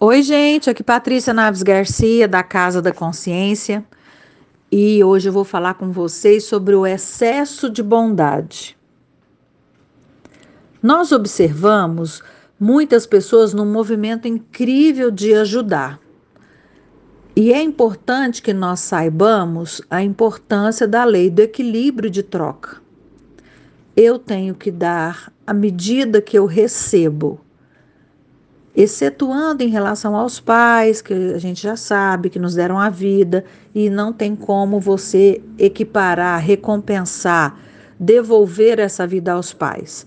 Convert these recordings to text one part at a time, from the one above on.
Oi, gente, aqui Patrícia Naves Garcia, da Casa da Consciência, e hoje eu vou falar com vocês sobre o excesso de bondade. Nós observamos muitas pessoas num movimento incrível de ajudar. E é importante que nós saibamos a importância da lei do equilíbrio de troca. Eu tenho que dar à medida que eu recebo excetuando em relação aos pais, que a gente já sabe que nos deram a vida e não tem como você equiparar, recompensar, devolver essa vida aos pais.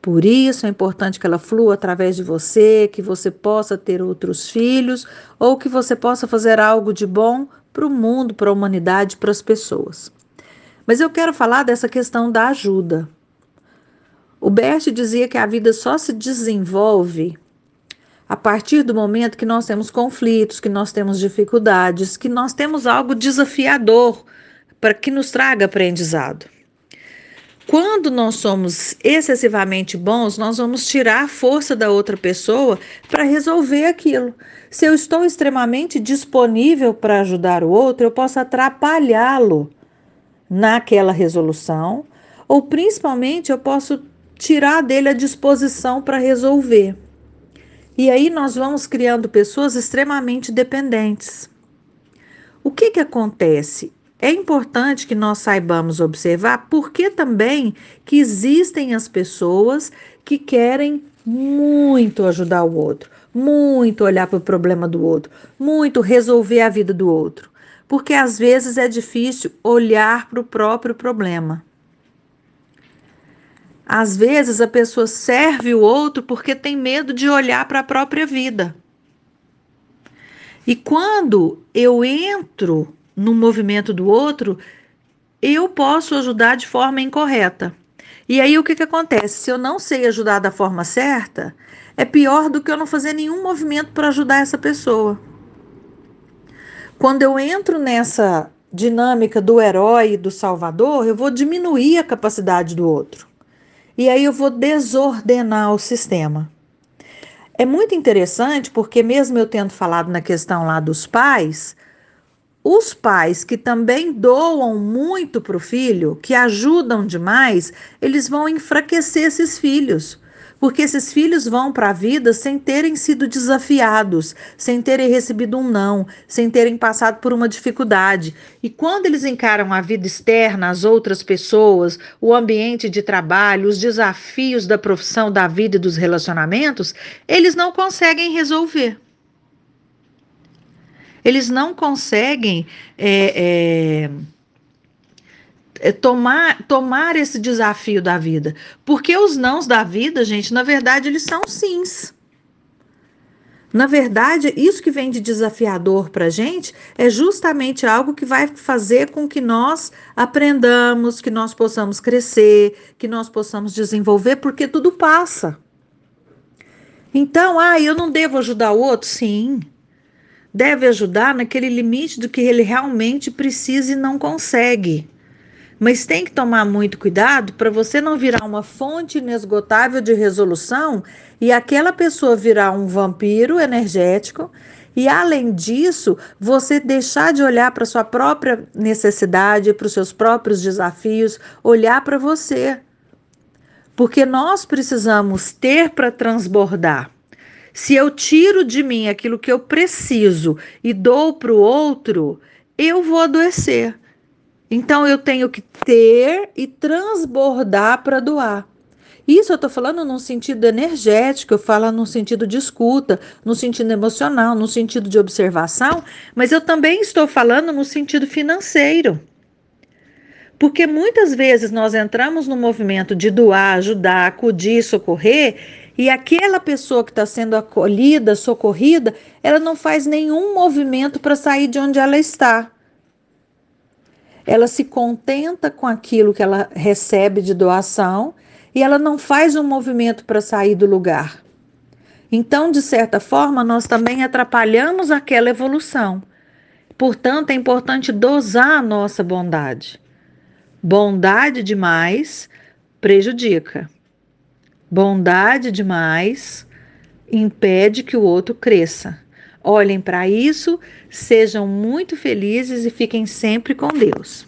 Por isso é importante que ela flua através de você, que você possa ter outros filhos ou que você possa fazer algo de bom para o mundo, para a humanidade, para as pessoas. Mas eu quero falar dessa questão da ajuda. O Bert dizia que a vida só se desenvolve a partir do momento que nós temos conflitos, que nós temos dificuldades, que nós temos algo desafiador para que nos traga aprendizado. Quando nós somos excessivamente bons, nós vamos tirar a força da outra pessoa para resolver aquilo. Se eu estou extremamente disponível para ajudar o outro, eu posso atrapalhá-lo naquela resolução, ou principalmente eu posso tirar dele a disposição para resolver. E aí nós vamos criando pessoas extremamente dependentes. O que, que acontece? É importante que nós saibamos observar porque também que existem as pessoas que querem muito ajudar o outro, muito olhar para o problema do outro, muito resolver a vida do outro. Porque às vezes é difícil olhar para o próprio problema. Às vezes a pessoa serve o outro porque tem medo de olhar para a própria vida. E quando eu entro no movimento do outro, eu posso ajudar de forma incorreta. E aí o que, que acontece? Se eu não sei ajudar da forma certa, é pior do que eu não fazer nenhum movimento para ajudar essa pessoa. Quando eu entro nessa dinâmica do herói e do salvador, eu vou diminuir a capacidade do outro e aí eu vou desordenar o sistema. É muito interessante porque, mesmo eu tendo falado na questão lá dos pais, os pais que também doam muito para o filho, que ajudam demais, eles vão enfraquecer esses filhos porque esses filhos vão para a vida sem terem sido desafiados, sem terem recebido um não, sem terem passado por uma dificuldade. E quando eles encaram a vida externa, as outras pessoas, o ambiente de trabalho, os desafios da profissão, da vida e dos relacionamentos, eles não conseguem resolver. Eles não conseguem. É, é, tomar, tomar esse desafio da vida. Porque os nãos da vida, gente, na verdade, eles são sims. Na verdade, isso que vem de desafiador para a gente é justamente algo que vai fazer com que nós aprendamos, que nós possamos crescer, que nós possamos desenvolver, porque tudo passa. Então, ah, eu não devo ajudar o outro? Sim. Deve ajudar naquele limite do que ele realmente precisa e não consegue. Mas tem que tomar muito cuidado para você não virar uma fonte inesgotável de resolução e aquela pessoa virar um vampiro energético. E além disso, você deixar de olhar para sua própria necessidade, para os seus próprios desafios, olhar para você. Porque nós precisamos ter para transbordar. Se eu tiro de mim aquilo que eu preciso e dou para o outro, eu vou adoecer. Então eu tenho que ter e transbordar para doar. Isso eu estou falando num sentido energético, eu falo num sentido de escuta, no sentido emocional, no sentido de observação, mas eu também estou falando no sentido financeiro. Porque muitas vezes nós entramos no movimento de doar, ajudar, acudir, socorrer, e aquela pessoa que está sendo acolhida, socorrida, ela não faz nenhum movimento para sair de onde ela está ela se contenta com aquilo que ela recebe de doação e ela não faz um movimento para sair do lugar. Então, de certa forma, nós também atrapalhamos aquela evolução. Portanto, é importante dosar a nossa bondade. Bondade demais prejudica. Bondade demais impede que o outro cresça. Olhem para isso, sejam muito felizes e fiquem sempre com Deus.